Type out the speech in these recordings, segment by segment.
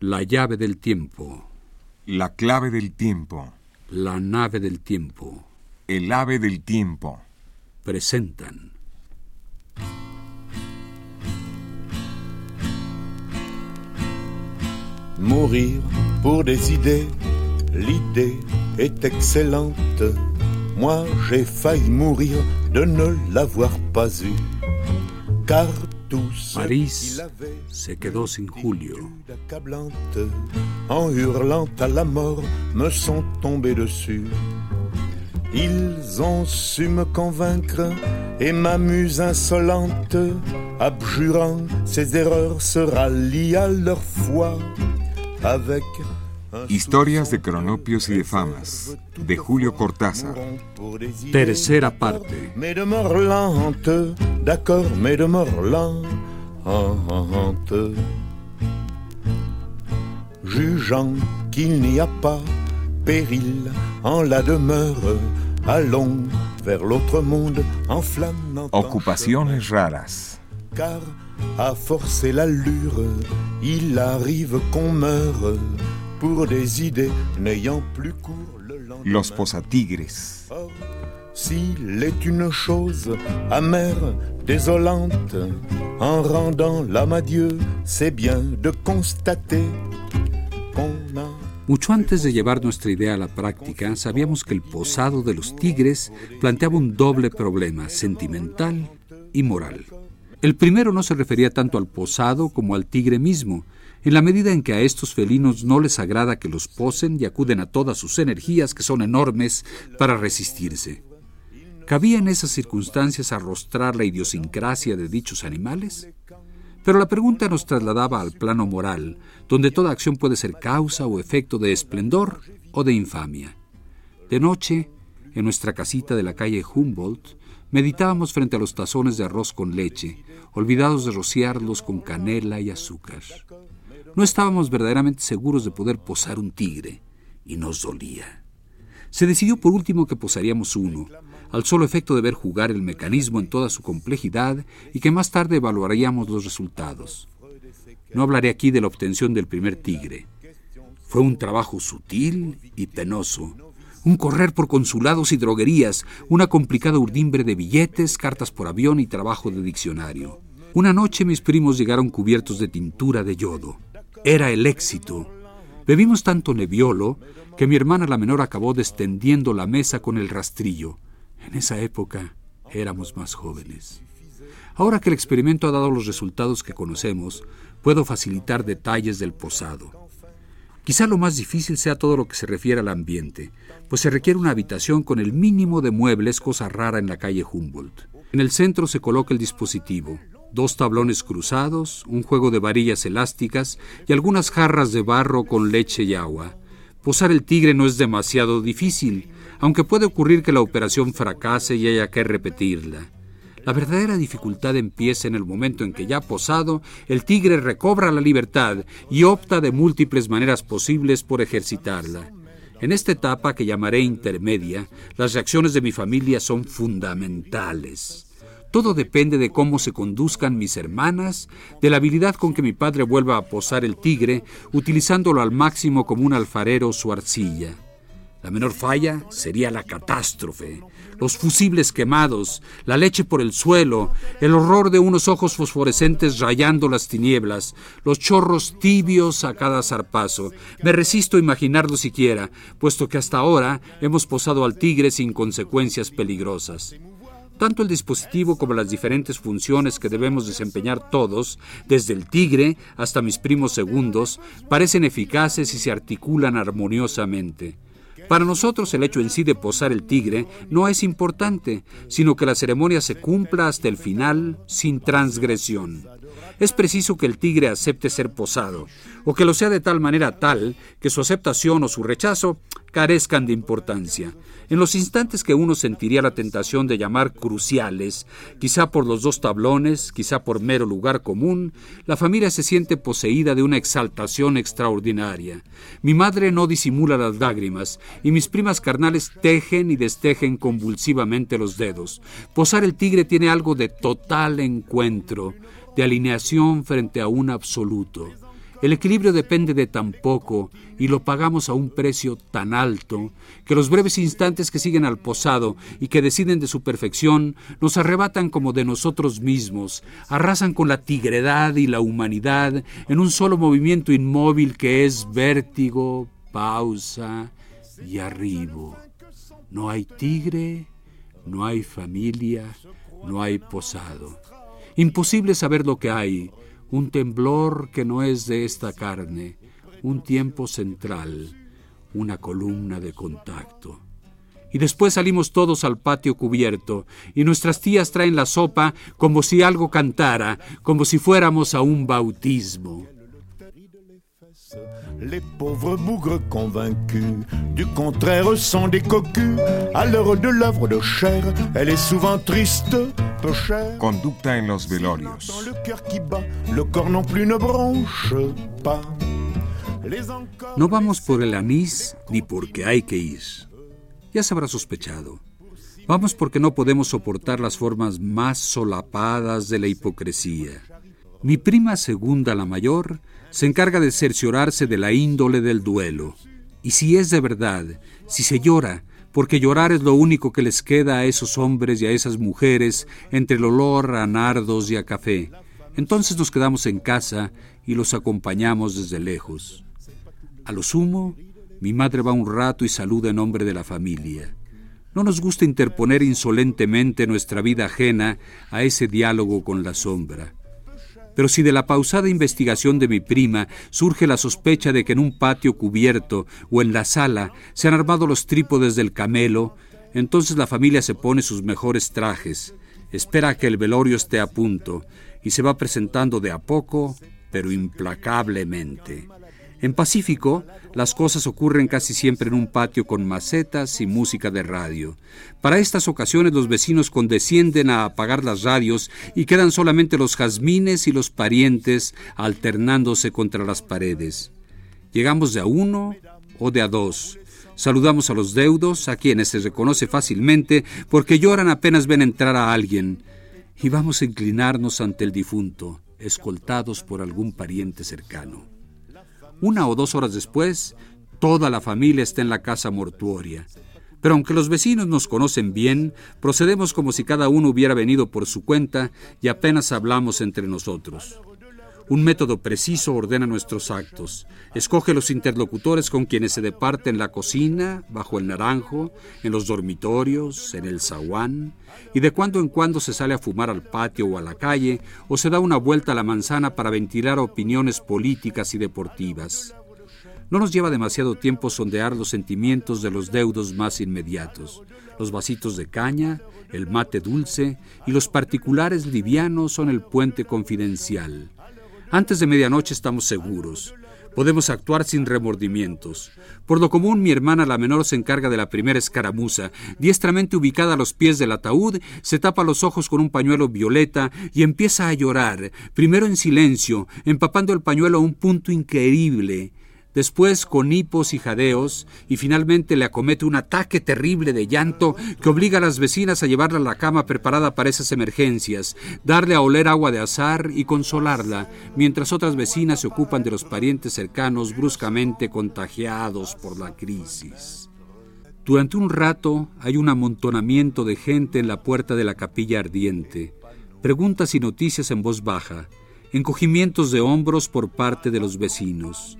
La llave del tiempo. La clave del tiempo. La nave del tiempo. El ave del tiempo. Presentan. Mourir pour des idées, l'idée est excellente. Moi j'ai failli mourir de ne l'avoir pas eu. Car París se quedó sin Julio. En hurlant à la mort, me sont tombés dessus. Ils ont su me convaincre et ma muse insolente, abjurant ses erreurs, se rallie à leur foi avec Historias de cronopios y de famas, de Julio Cortázar. Tercera parte. Jugeant qu'il n'y a pas péril en la demeure, allons vers l'autre monde en flamme. Ocupaciones raras. Car à forcer l'allure, il arrive qu'on meure pour des idées n'ayant plus cours le lendemain. Los posatigres. Or, s'il est une chose amère, désolante, en rendant l'âme à Dieu, c'est bien de constater qu'on a Mucho antes de llevar nuestra idea a la práctica, sabíamos que el posado de los tigres planteaba un doble problema, sentimental y moral. El primero no se refería tanto al posado como al tigre mismo, en la medida en que a estos felinos no les agrada que los posen y acuden a todas sus energías, que son enormes, para resistirse. ¿Cabía en esas circunstancias arrostrar la idiosincrasia de dichos animales? Pero la pregunta nos trasladaba al plano moral, donde toda acción puede ser causa o efecto de esplendor o de infamia. De noche, en nuestra casita de la calle Humboldt, meditábamos frente a los tazones de arroz con leche, olvidados de rociarlos con canela y azúcar. No estábamos verdaderamente seguros de poder posar un tigre, y nos dolía. Se decidió por último que posaríamos uno, al solo efecto de ver jugar el mecanismo en toda su complejidad y que más tarde evaluaríamos los resultados. No hablaré aquí de la obtención del primer tigre. Fue un trabajo sutil y penoso, un correr por consulados y droguerías, una complicada urdimbre de billetes, cartas por avión y trabajo de diccionario. Una noche mis primos llegaron cubiertos de tintura de yodo. Era el éxito. Bebimos tanto neviolo que mi hermana la menor acabó descendiendo la mesa con el rastrillo. En esa época éramos más jóvenes. Ahora que el experimento ha dado los resultados que conocemos, puedo facilitar detalles del posado. Quizá lo más difícil sea todo lo que se refiere al ambiente, pues se requiere una habitación con el mínimo de muebles, cosa rara en la calle Humboldt. En el centro se coloca el dispositivo, dos tablones cruzados, un juego de varillas elásticas y algunas jarras de barro con leche y agua. Posar el tigre no es demasiado difícil, aunque puede ocurrir que la operación fracase y haya que repetirla. La verdadera dificultad empieza en el momento en que ya posado, el tigre recobra la libertad y opta de múltiples maneras posibles por ejercitarla. En esta etapa, que llamaré intermedia, las reacciones de mi familia son fundamentales. Todo depende de cómo se conduzcan mis hermanas, de la habilidad con que mi padre vuelva a posar el tigre, utilizándolo al máximo como un alfarero su arcilla. La menor falla sería la catástrofe, los fusibles quemados, la leche por el suelo, el horror de unos ojos fosforescentes rayando las tinieblas, los chorros tibios a cada zarpazo. Me resisto a imaginarlo siquiera, puesto que hasta ahora hemos posado al tigre sin consecuencias peligrosas. Tanto el dispositivo como las diferentes funciones que debemos desempeñar todos, desde el tigre hasta mis primos segundos, parecen eficaces y se articulan armoniosamente. Para nosotros el hecho en sí de posar el tigre no es importante, sino que la ceremonia se cumpla hasta el final sin transgresión. Es preciso que el tigre acepte ser posado, o que lo sea de tal manera tal que su aceptación o su rechazo carezcan de importancia. En los instantes que uno sentiría la tentación de llamar cruciales, quizá por los dos tablones, quizá por mero lugar común, la familia se siente poseída de una exaltación extraordinaria. Mi madre no disimula las lágrimas, y mis primas carnales tejen y destejen convulsivamente los dedos. Posar el tigre tiene algo de total encuentro, de alineación frente a un absoluto. El equilibrio depende de tan poco y lo pagamos a un precio tan alto que los breves instantes que siguen al posado y que deciden de su perfección nos arrebatan como de nosotros mismos, arrasan con la tigredad y la humanidad en un solo movimiento inmóvil que es vértigo, pausa y arribo. No hay tigre, no hay familia, no hay posado. Imposible saber lo que hay, un temblor que no es de esta carne, un tiempo central, una columna de contacto. Y después salimos todos al patio cubierto, y nuestras tías traen la sopa como si algo cantara, como si fuéramos a un bautismo. Les pauvres bougres convaincus du contraire sont des cocus. À l'heure de l'œuvre de chair, elle est souvent triste, peu chère. Conducta en los velorios. Dans le cœur qui bat, le corps non plus ne bronche pas. No vamos por el anís ni porque hay que ir. Ya se habrá sospechado. Vamos porque no podemos soportar las formas más solapadas de la hipocresía. Mi prima segunda, la mayor, se encarga de cerciorarse de la índole del duelo. Y si es de verdad, si se llora, porque llorar es lo único que les queda a esos hombres y a esas mujeres entre el olor a nardos y a café, entonces nos quedamos en casa y los acompañamos desde lejos. A lo sumo, mi madre va un rato y saluda en nombre de la familia. No nos gusta interponer insolentemente nuestra vida ajena a ese diálogo con la sombra. Pero si de la pausada investigación de mi prima surge la sospecha de que en un patio cubierto o en la sala se han armado los trípodes del camelo, entonces la familia se pone sus mejores trajes, espera a que el velorio esté a punto y se va presentando de a poco, pero implacablemente. En Pacífico, las cosas ocurren casi siempre en un patio con macetas y música de radio. Para estas ocasiones los vecinos condescienden a apagar las radios y quedan solamente los jazmines y los parientes alternándose contra las paredes. Llegamos de a uno o de a dos. Saludamos a los deudos, a quienes se reconoce fácilmente porque lloran apenas ven entrar a alguien. Y vamos a inclinarnos ante el difunto, escoltados por algún pariente cercano. Una o dos horas después, toda la familia está en la casa mortuoria. Pero aunque los vecinos nos conocen bien, procedemos como si cada uno hubiera venido por su cuenta y apenas hablamos entre nosotros. Un método preciso ordena nuestros actos. Escoge los interlocutores con quienes se departe en la cocina, bajo el naranjo, en los dormitorios, en el zaguán, y de cuando en cuando se sale a fumar al patio o a la calle, o se da una vuelta a la manzana para ventilar opiniones políticas y deportivas. No nos lleva demasiado tiempo sondear los sentimientos de los deudos más inmediatos. Los vasitos de caña, el mate dulce y los particulares livianos son el puente confidencial. Antes de medianoche estamos seguros. Podemos actuar sin remordimientos. Por lo común, mi hermana la menor se encarga de la primera escaramuza. Diestramente ubicada a los pies del ataúd, se tapa los ojos con un pañuelo violeta y empieza a llorar, primero en silencio, empapando el pañuelo a un punto increíble después con hipos y jadeos, y finalmente le acomete un ataque terrible de llanto que obliga a las vecinas a llevarla a la cama preparada para esas emergencias, darle a oler agua de azar y consolarla, mientras otras vecinas se ocupan de los parientes cercanos bruscamente contagiados por la crisis. Durante un rato hay un amontonamiento de gente en la puerta de la capilla ardiente, preguntas y noticias en voz baja, encogimientos de hombros por parte de los vecinos.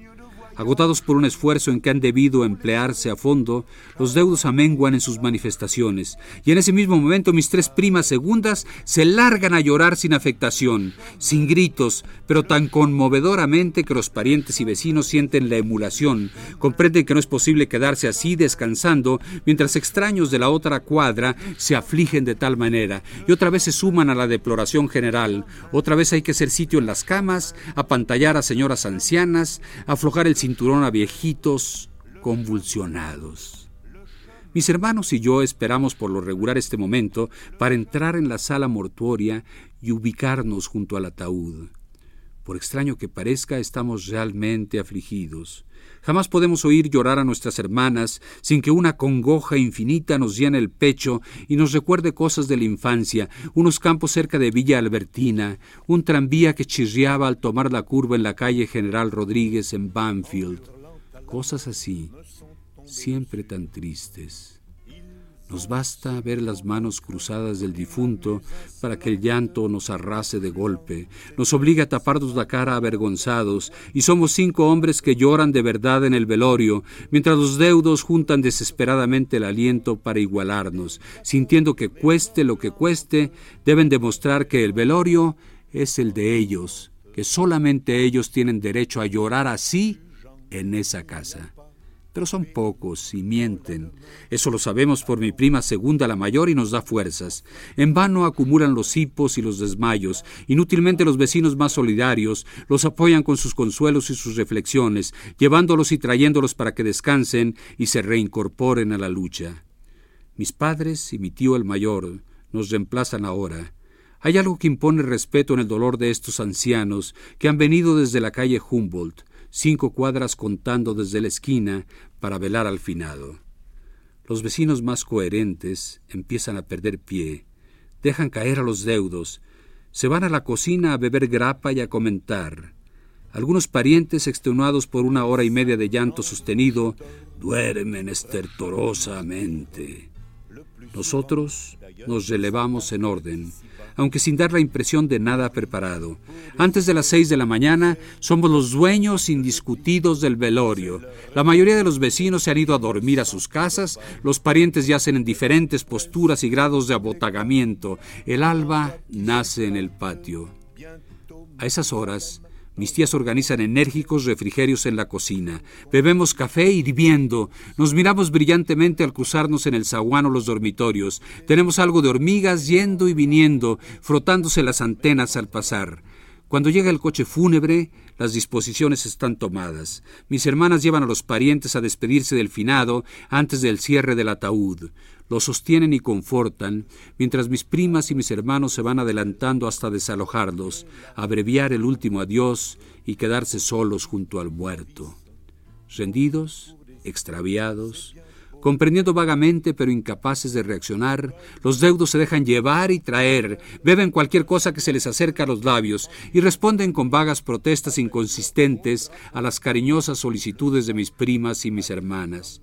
Agotados por un esfuerzo en que han debido emplearse a fondo, los deudos amenguan en sus manifestaciones, y en ese mismo momento mis tres primas segundas se largan a llorar sin afectación, sin gritos, pero tan conmovedoramente que los parientes y vecinos sienten la emulación, comprenden que no es posible quedarse así descansando, mientras extraños de la otra cuadra se afligen de tal manera, y otra vez se suman a la deploración general, otra vez hay que hacer sitio en las camas, apantallar a señoras ancianas, aflojar el cinturón a viejitos convulsionados. Mis hermanos y yo esperamos por lo regular este momento para entrar en la sala mortuoria y ubicarnos junto al ataúd. Por extraño que parezca, estamos realmente afligidos. Jamás podemos oír llorar a nuestras hermanas sin que una congoja infinita nos llene el pecho y nos recuerde cosas de la infancia, unos campos cerca de Villa Albertina, un tranvía que chirriaba al tomar la curva en la calle General Rodríguez en Banfield. Cosas así, siempre tan tristes. Nos basta ver las manos cruzadas del difunto para que el llanto nos arrase de golpe, nos obliga a taparnos la cara avergonzados, y somos cinco hombres que lloran de verdad en el velorio, mientras los deudos juntan desesperadamente el aliento para igualarnos, sintiendo que cueste lo que cueste, deben demostrar que el velorio es el de ellos, que solamente ellos tienen derecho a llorar así en esa casa pero son pocos y mienten. Eso lo sabemos por mi prima segunda, la mayor, y nos da fuerzas. En vano acumulan los hipos y los desmayos. Inútilmente los vecinos más solidarios los apoyan con sus consuelos y sus reflexiones, llevándolos y trayéndolos para que descansen y se reincorporen a la lucha. Mis padres y mi tío el mayor nos reemplazan ahora. Hay algo que impone respeto en el dolor de estos ancianos que han venido desde la calle Humboldt, cinco cuadras contando desde la esquina para velar al finado. Los vecinos más coherentes empiezan a perder pie, dejan caer a los deudos, se van a la cocina a beber grapa y a comentar. Algunos parientes, extenuados por una hora y media de llanto sostenido, duermen estertorosamente. Nosotros nos relevamos en orden, aunque sin dar la impresión de nada preparado. Antes de las seis de la mañana somos los dueños indiscutidos del velorio. La mayoría de los vecinos se han ido a dormir a sus casas, los parientes yacen en diferentes posturas y grados de abotagamiento. El alba nace en el patio. A esas horas, mis tías organizan enérgicos refrigerios en la cocina. Bebemos café hirviendo. Nos miramos brillantemente al cruzarnos en el zaguán o los dormitorios. Tenemos algo de hormigas yendo y viniendo, frotándose las antenas al pasar. Cuando llega el coche fúnebre, las disposiciones están tomadas. Mis hermanas llevan a los parientes a despedirse del finado antes del cierre del ataúd. Lo sostienen y confortan, mientras mis primas y mis hermanos se van adelantando hasta desalojarlos, abreviar el último adiós y quedarse solos junto al muerto. Rendidos, extraviados, Comprendiendo vagamente pero incapaces de reaccionar, los deudos se dejan llevar y traer, beben cualquier cosa que se les acerca a los labios y responden con vagas protestas inconsistentes a las cariñosas solicitudes de mis primas y mis hermanas.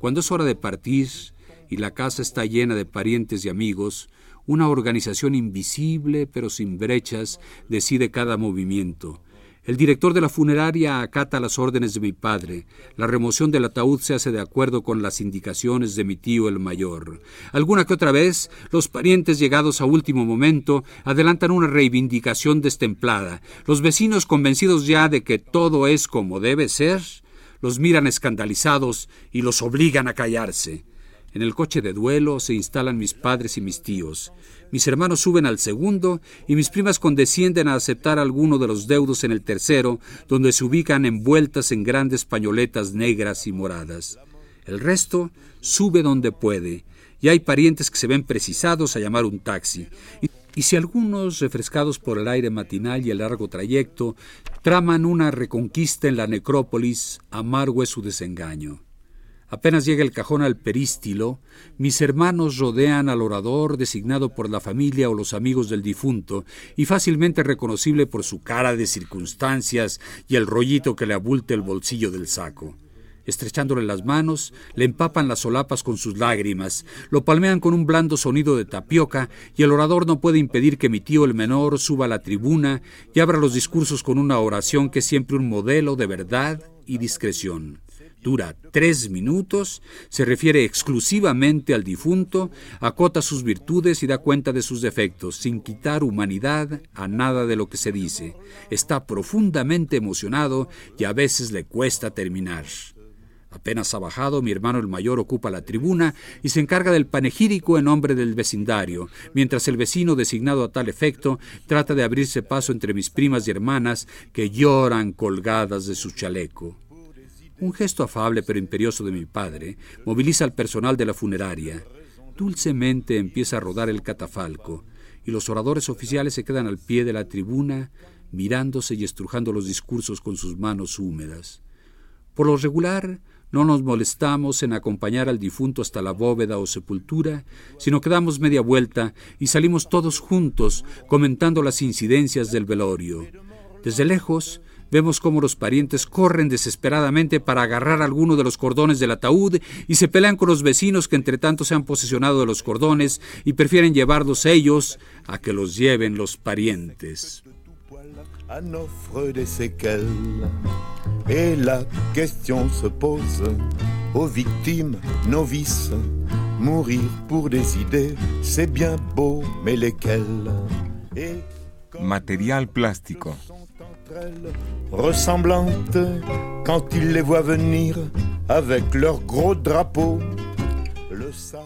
Cuando es hora de partir y la casa está llena de parientes y amigos, una organización invisible pero sin brechas decide cada movimiento el director de la funeraria acata las órdenes de mi padre. La remoción del ataúd se hace de acuerdo con las indicaciones de mi tío el mayor. Alguna que otra vez, los parientes llegados a último momento adelantan una reivindicación destemplada. Los vecinos, convencidos ya de que todo es como debe ser, los miran escandalizados y los obligan a callarse. En el coche de duelo se instalan mis padres y mis tíos. Mis hermanos suben al segundo y mis primas condescienden a aceptar alguno de los deudos en el tercero, donde se ubican envueltas en grandes pañoletas negras y moradas. El resto sube donde puede, y hay parientes que se ven precisados a llamar un taxi. Y, y si algunos, refrescados por el aire matinal y el largo trayecto, traman una reconquista en la necrópolis, amargo es su desengaño. Apenas llega el cajón al perístilo, mis hermanos rodean al orador designado por la familia o los amigos del difunto y fácilmente reconocible por su cara de circunstancias y el rollito que le abulte el bolsillo del saco. Estrechándole las manos, le empapan las solapas con sus lágrimas, lo palmean con un blando sonido de tapioca y el orador no puede impedir que mi tío el menor suba a la tribuna y abra los discursos con una oración que es siempre un modelo de verdad y discreción dura tres minutos, se refiere exclusivamente al difunto, acota sus virtudes y da cuenta de sus defectos, sin quitar humanidad a nada de lo que se dice. Está profundamente emocionado y a veces le cuesta terminar. Apenas ha bajado, mi hermano el mayor ocupa la tribuna y se encarga del panegírico en nombre del vecindario, mientras el vecino designado a tal efecto trata de abrirse paso entre mis primas y hermanas que lloran colgadas de su chaleco. Un gesto afable pero imperioso de mi padre moviliza al personal de la funeraria. Dulcemente empieza a rodar el catafalco y los oradores oficiales se quedan al pie de la tribuna mirándose y estrujando los discursos con sus manos húmedas. Por lo regular, no nos molestamos en acompañar al difunto hasta la bóveda o sepultura, sino que damos media vuelta y salimos todos juntos comentando las incidencias del velorio. Desde lejos, Vemos cómo los parientes corren desesperadamente para agarrar alguno de los cordones del ataúd y se pelean con los vecinos que entre tanto se han posesionado de los cordones y prefieren llevarlos ellos a que los lleven los parientes. Et la question se pose aux victimes novices. Mourir pour des idées, c'est bien beau, mais lesquelles Material plástico. Ressemblantes quand ils les voient venir avec leurs gros drapeaux. Le sage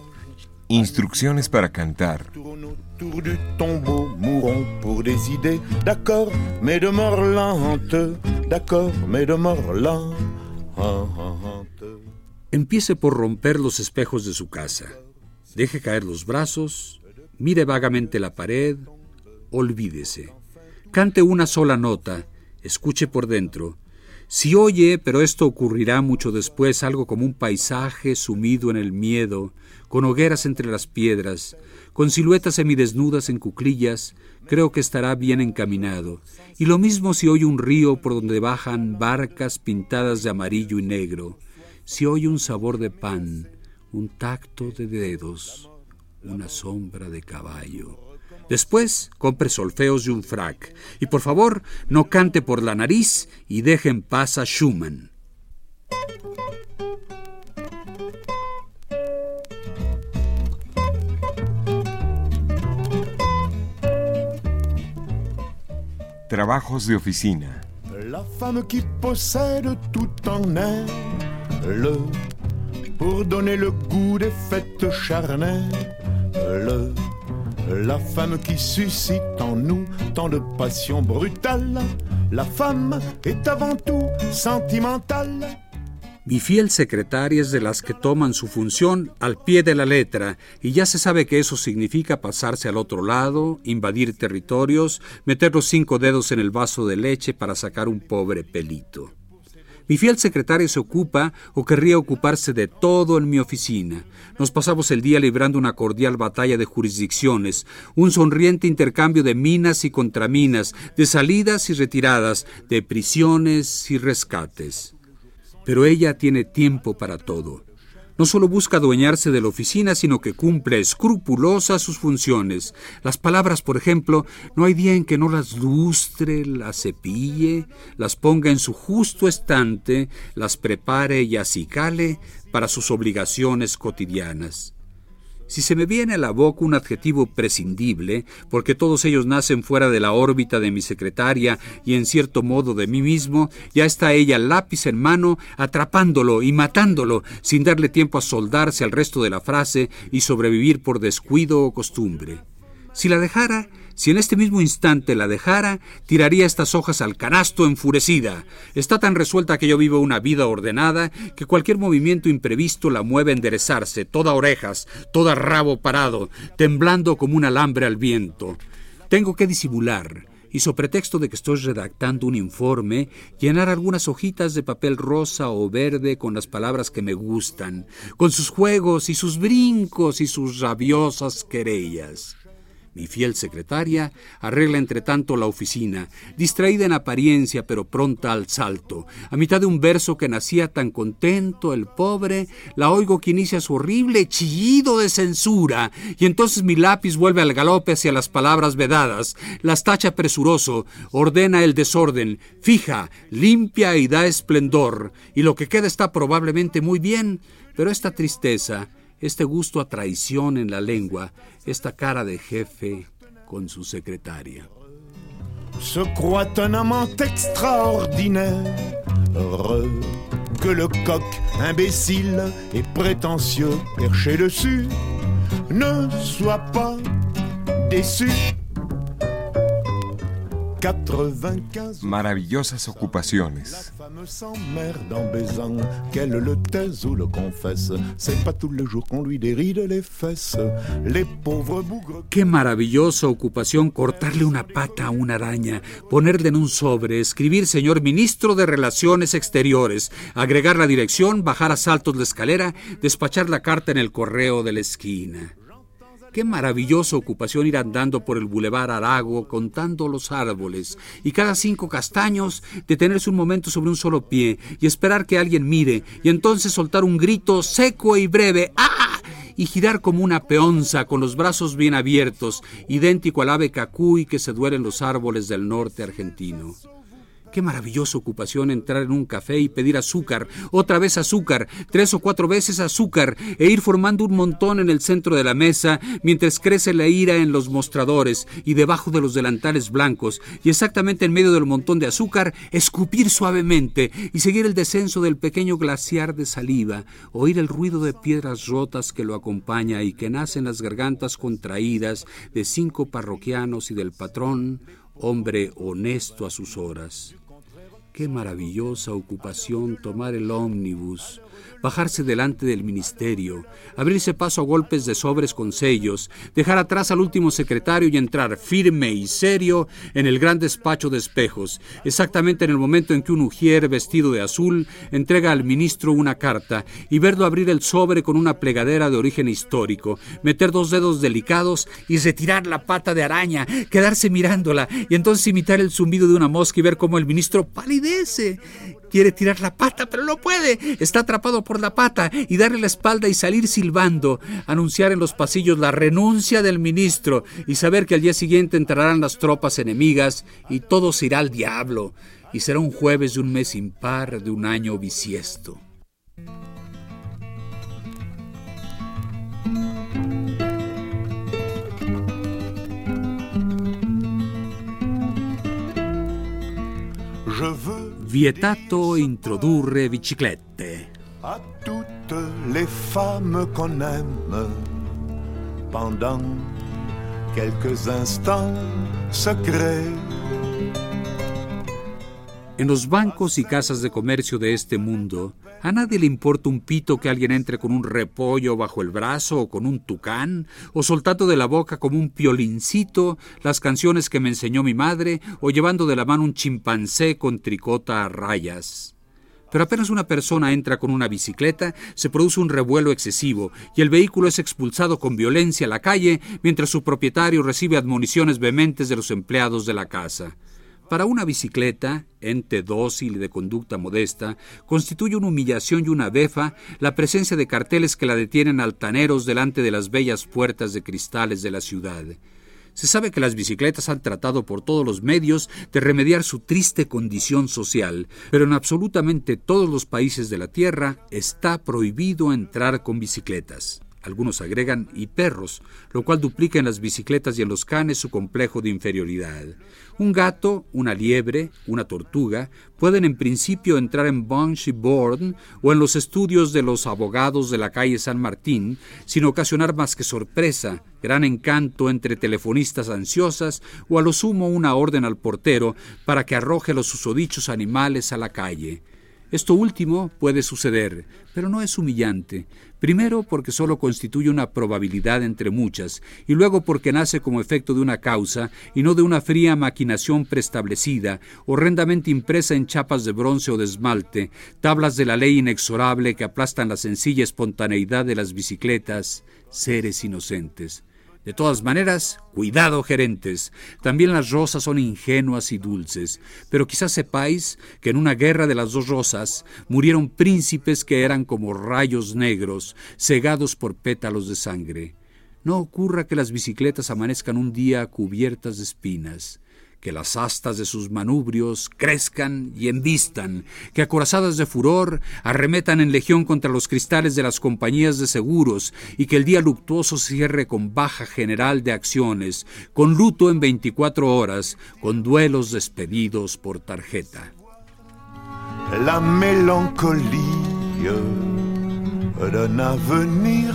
Instrucciones para cantar. Autour du tombeau, mourons pour des idées. D'accord, mais de mort lente. D'accord, mais de mort lente. Empiece por romper los espejos de su casa. Deje caer los brazos. Mire vagamente la pared. Olvídese. Cante una sola nota. Escuche por dentro. Si oye, pero esto ocurrirá mucho después, algo como un paisaje sumido en el miedo, con hogueras entre las piedras, con siluetas semidesnudas en cuclillas, creo que estará bien encaminado. Y lo mismo si oye un río por donde bajan barcas pintadas de amarillo y negro, si oye un sabor de pan, un tacto de dedos, una sombra de caballo. Después, compre solfeos y un frac. Y por favor, no cante por la nariz y deje en paz a Schumann. Trabajos de oficina. La femme qui possède tout en elle, pour donner le goût des fêtes charnelles, la femme qui suscite en nous tant de passion la femme est avant tout sentimentale. Mi fiel secretaria es de las que toman su función al pie de la letra y ya se sabe que eso significa pasarse al otro lado, invadir territorios, meter los cinco dedos en el vaso de leche para sacar un pobre pelito. Mi fiel secretaria se ocupa o querría ocuparse de todo en mi oficina. Nos pasamos el día librando una cordial batalla de jurisdicciones, un sonriente intercambio de minas y contraminas, de salidas y retiradas, de prisiones y rescates. Pero ella tiene tiempo para todo. No solo busca adueñarse de la oficina, sino que cumple escrupulosas sus funciones. Las palabras, por ejemplo, no hay día en que no las lustre, las cepille, las ponga en su justo estante, las prepare y acicale para sus obligaciones cotidianas. Si se me viene a la boca un adjetivo prescindible, porque todos ellos nacen fuera de la órbita de mi secretaria y en cierto modo de mí mismo, ya está ella lápiz en mano, atrapándolo y matándolo, sin darle tiempo a soldarse al resto de la frase y sobrevivir por descuido o costumbre. Si la dejara, si en este mismo instante la dejara, tiraría estas hojas al canasto enfurecida. Está tan resuelta que yo vivo una vida ordenada que cualquier movimiento imprevisto la mueve a enderezarse, toda orejas, toda rabo parado, temblando como un alambre al viento. Tengo que disimular, y so pretexto de que estoy redactando un informe, llenar algunas hojitas de papel rosa o verde con las palabras que me gustan, con sus juegos y sus brincos y sus rabiosas querellas. Mi fiel secretaria arregla entre tanto la oficina, distraída en apariencia pero pronta al salto. A mitad de un verso que nacía tan contento, el pobre, la oigo que inicia su horrible chillido de censura, y entonces mi lápiz vuelve al galope hacia las palabras vedadas, las tacha presuroso, ordena el desorden, fija, limpia y da esplendor, y lo que queda está probablemente muy bien, pero esta tristeza, este gusto a traición en la lengua, esta cara de jefe con su secretaria. Se croit un amant extraordinaire, heureux que le coq imbécile et prétentieux perché dessus ne soit pas déçu. Maravillosas ocupaciones. Qué maravillosa ocupación cortarle una pata a una araña, ponerle en un sobre, escribir señor ministro de Relaciones Exteriores, agregar la dirección, bajar a saltos la escalera, despachar la carta en el correo de la esquina. Qué maravillosa ocupación ir andando por el bulevar Arago contando los árboles y cada cinco castaños detenerse un momento sobre un solo pie y esperar que alguien mire y entonces soltar un grito seco y breve ¡Ah! y girar como una peonza con los brazos bien abiertos, idéntico al ave cacuy que se duele en los árboles del norte argentino. Qué maravillosa ocupación entrar en un café y pedir azúcar, otra vez azúcar, tres o cuatro veces azúcar, e ir formando un montón en el centro de la mesa mientras crece la ira en los mostradores y debajo de los delantales blancos, y exactamente en medio del montón de azúcar, escupir suavemente y seguir el descenso del pequeño glaciar de saliva, oír el ruido de piedras rotas que lo acompaña y que nace en las gargantas contraídas de cinco parroquianos y del patrón, hombre honesto a sus horas. Qué maravillosa ocupación tomar el ómnibus, bajarse delante del ministerio, abrirse paso a golpes de sobres con sellos, dejar atrás al último secretario y entrar firme y serio en el gran despacho de espejos, exactamente en el momento en que un ujier vestido de azul entrega al ministro una carta y verlo abrir el sobre con una plegadera de origen histórico, meter dos dedos delicados y retirar la pata de araña, quedarse mirándola y entonces imitar el zumbido de una mosca y ver cómo el ministro Quiere tirar la pata, pero no puede. Está atrapado por la pata y darle la espalda y salir silbando, anunciar en los pasillos la renuncia del ministro y saber que al día siguiente entrarán las tropas enemigas y todo se irá al diablo. Y será un jueves de un mes impar de un año bisiesto. Vietato introdurre biciclette. À toutes les femmes qu'on aime, pendant quelques instants secrets. En los bancos y casas de comercio de este mundo, a nadie le importa un pito que alguien entre con un repollo bajo el brazo o con un tucán, o soltando de la boca como un piolincito las canciones que me enseñó mi madre, o llevando de la mano un chimpancé con tricota a rayas. Pero apenas una persona entra con una bicicleta, se produce un revuelo excesivo y el vehículo es expulsado con violencia a la calle mientras su propietario recibe admoniciones vehementes de los empleados de la casa. Para una bicicleta, ente dócil y de conducta modesta, constituye una humillación y una befa la presencia de carteles que la detienen altaneros delante de las bellas puertas de cristales de la ciudad. Se sabe que las bicicletas han tratado por todos los medios de remediar su triste condición social, pero en absolutamente todos los países de la Tierra está prohibido entrar con bicicletas. Algunos agregan y perros, lo cual duplica en las bicicletas y en los canes su complejo de inferioridad. Un gato, una liebre, una tortuga pueden en principio entrar en Banshee Board o en los estudios de los abogados de la calle San Martín sin ocasionar más que sorpresa, gran encanto entre telefonistas ansiosas o a lo sumo una orden al portero para que arroje los susodichos animales a la calle. Esto último puede suceder, pero no es humillante. Primero porque solo constituye una probabilidad entre muchas, y luego porque nace como efecto de una causa y no de una fría maquinación preestablecida, horrendamente impresa en chapas de bronce o de esmalte, tablas de la ley inexorable que aplastan la sencilla espontaneidad de las bicicletas, seres inocentes. De todas maneras, cuidado gerentes, también las rosas son ingenuas y dulces, pero quizás sepáis que en una guerra de las dos rosas murieron príncipes que eran como rayos negros, cegados por pétalos de sangre. No ocurra que las bicicletas amanezcan un día cubiertas de espinas que las astas de sus manubrios crezcan y envistan, que acorazadas de furor arremetan en legión contra los cristales de las compañías de seguros y que el día luctuoso cierre con baja general de acciones, con luto en 24 horas, con duelos despedidos por tarjeta. La melancolía d'un avenir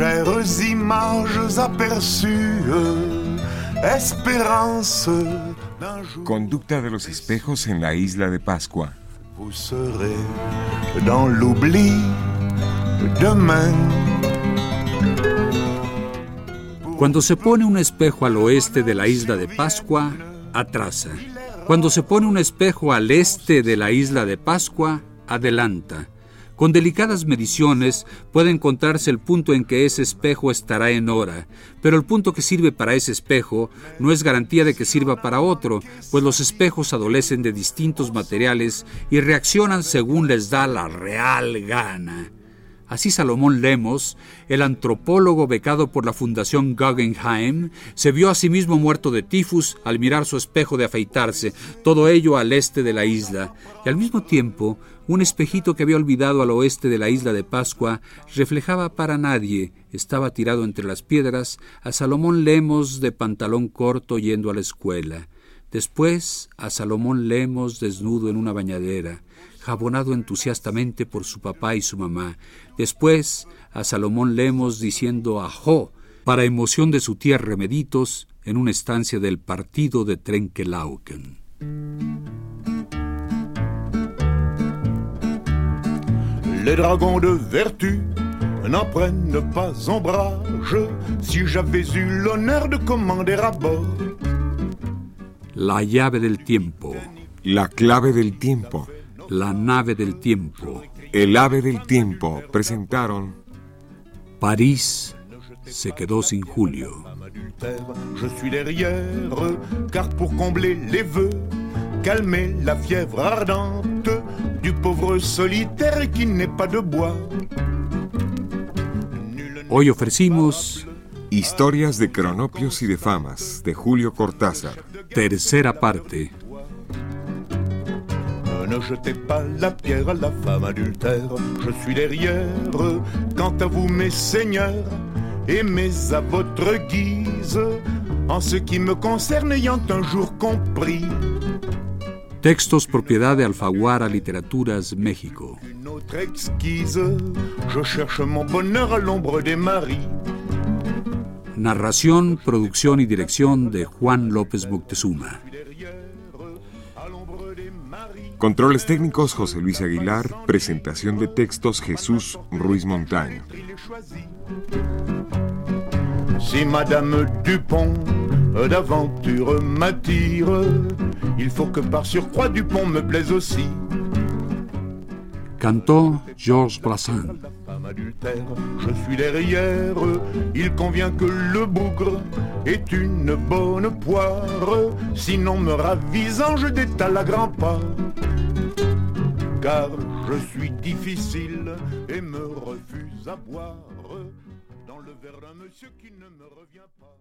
chères images aperçues, espérance d'un jour. Conducta de los espejos en la isla de Pascua. Vous serez dans l'oubli demain. Cuando se pone un espejo al oeste de la isla de Pascua, atrasa. Cuando se pone un espejo al este de la isla de Pascua, adelanta. Con delicadas mediciones puede encontrarse el punto en que ese espejo estará en hora, pero el punto que sirve para ese espejo no es garantía de que sirva para otro, pues los espejos adolecen de distintos materiales y reaccionan según les da la real gana. Así Salomón Lemos, el antropólogo becado por la Fundación Guggenheim, se vio a sí mismo muerto de tifus al mirar su espejo de afeitarse, todo ello al este de la isla, y al mismo tiempo un espejito que había olvidado al oeste de la isla de Pascua reflejaba para nadie, estaba tirado entre las piedras, a Salomón Lemos de pantalón corto yendo a la escuela. Después a Salomón Lemos desnudo en una bañadera, jabonado entusiastamente por su papá y su mamá. Después a Salomón Lemos diciendo ajo para emoción de su tía Remeditos en una estancia del partido de Trenkelauken. Les dragons de vertu n'en prennent pas ombrage si j'avais eu l'honneur de commander à bord. La llave del tiempo, La clave del tiempo. La nave del tiempo, El ave del tiempo presentaron París se quedó sin Julio. adultère, je suis derrière, car pour combler les vœux, calmer la fièvre ardente du pauvre solitaire qui n'est pas de bois. Nul Hoy ofrecimos Historias de cronopios y de famas de Julio Cortázar. tercera parte. Ne jetez pas la pierre à la femme adultère, je suis derrière. Quant à vous, mes seigneurs, aimez à votre guise, en ce qui me concerne, ayant un jour compris Textos propiedad de Alfaguara Literaturas México. une autre exquise, je cherche mon bonheur à l'ombre des maris. Narración, producción y dirección de Juan López Moctezuma. Controles técnicos José Luis Aguilar. Presentación de textos Jesús Ruiz Montaño. il est choisi. Si Madame Dupont d'aventure m'attire, il faut que par surcroît Dupont me plaise aussi. Cantó Georges Brassens. Je suis derrière, il convient que le bougre est une bonne poire, sinon me ravisant je détale à grands pas. Car je suis difficile et me refuse à boire dans le verre d'un monsieur qui ne me revient pas.